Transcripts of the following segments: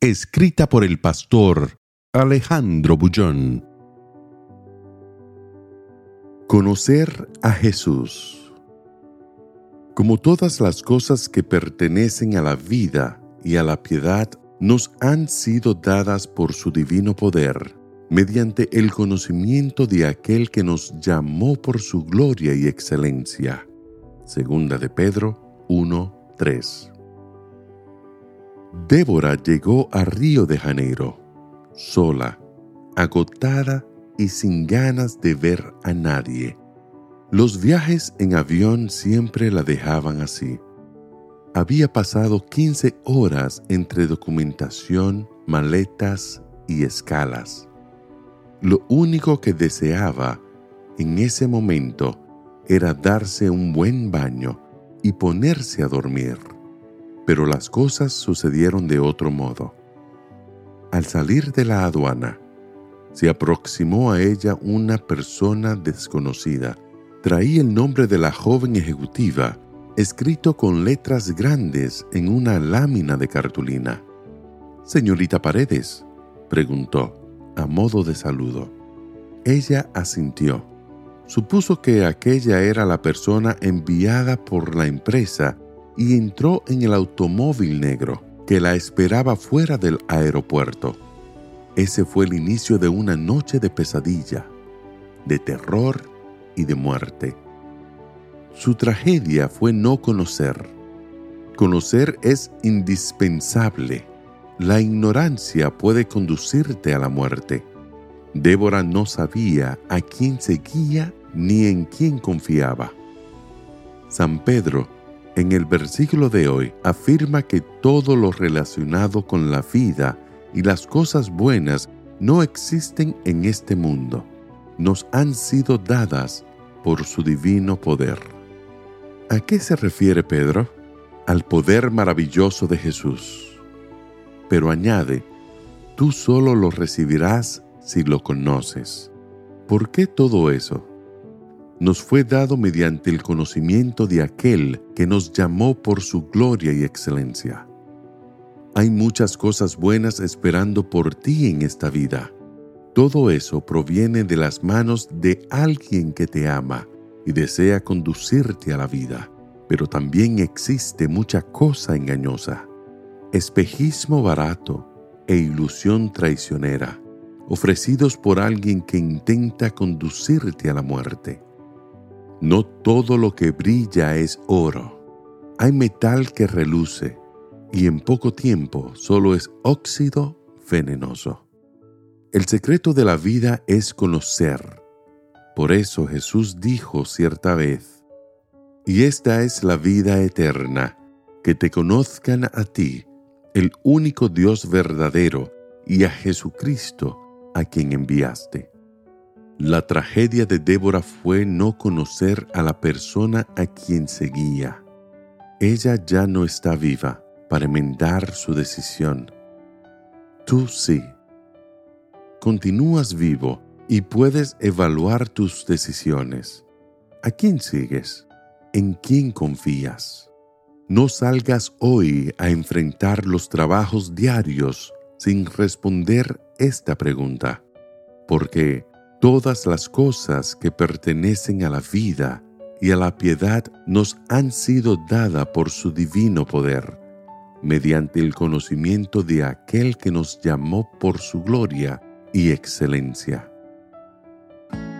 Escrita por el pastor Alejandro Bullón. Conocer a Jesús. Como todas las cosas que pertenecen a la vida y a la piedad nos han sido dadas por su divino poder, mediante el conocimiento de aquel que nos llamó por su gloria y excelencia. Segunda de Pedro 1:3. Débora llegó a Río de Janeiro, sola, agotada y sin ganas de ver a nadie. Los viajes en avión siempre la dejaban así. Había pasado 15 horas entre documentación, maletas y escalas. Lo único que deseaba en ese momento era darse un buen baño y ponerse a dormir. Pero las cosas sucedieron de otro modo. Al salir de la aduana, se aproximó a ella una persona desconocida. Traía el nombre de la joven ejecutiva escrito con letras grandes en una lámina de cartulina. Señorita Paredes, preguntó, a modo de saludo. Ella asintió. Supuso que aquella era la persona enviada por la empresa y entró en el automóvil negro que la esperaba fuera del aeropuerto. Ese fue el inicio de una noche de pesadilla, de terror y de muerte. Su tragedia fue no conocer. Conocer es indispensable. La ignorancia puede conducirte a la muerte. Débora no sabía a quién seguía ni en quién confiaba. San Pedro, en el versículo de hoy, afirma que todo lo relacionado con la vida y las cosas buenas no existen en este mundo. Nos han sido dadas por su divino poder. ¿A qué se refiere Pedro? Al poder maravilloso de Jesús. Pero añade, tú solo lo recibirás si lo conoces. ¿Por qué todo eso? Nos fue dado mediante el conocimiento de aquel que nos llamó por su gloria y excelencia. Hay muchas cosas buenas esperando por ti en esta vida. Todo eso proviene de las manos de alguien que te ama y desea conducirte a la vida. Pero también existe mucha cosa engañosa, espejismo barato e ilusión traicionera, ofrecidos por alguien que intenta conducirte a la muerte. No todo lo que brilla es oro. Hay metal que reluce y en poco tiempo solo es óxido venenoso. El secreto de la vida es conocer. Por eso Jesús dijo cierta vez, y esta es la vida eterna, que te conozcan a ti, el único Dios verdadero, y a Jesucristo, a quien enviaste. La tragedia de Débora fue no conocer a la persona a quien seguía. Ella ya no está viva para enmendar su decisión. Tú sí. Continúas vivo y puedes evaluar tus decisiones. ¿A quién sigues? ¿En quién confías? No salgas hoy a enfrentar los trabajos diarios sin responder esta pregunta, porque todas las cosas que pertenecen a la vida y a la piedad nos han sido dadas por su divino poder mediante el conocimiento de aquel que nos llamó por su gloria y excelencia.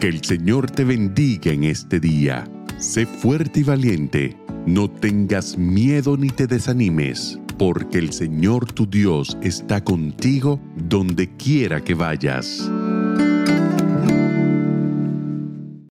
Que el Señor te bendiga en este día. Sé fuerte y valiente. No tengas miedo ni te desanimes, porque el Señor tu Dios está contigo donde quiera que vayas.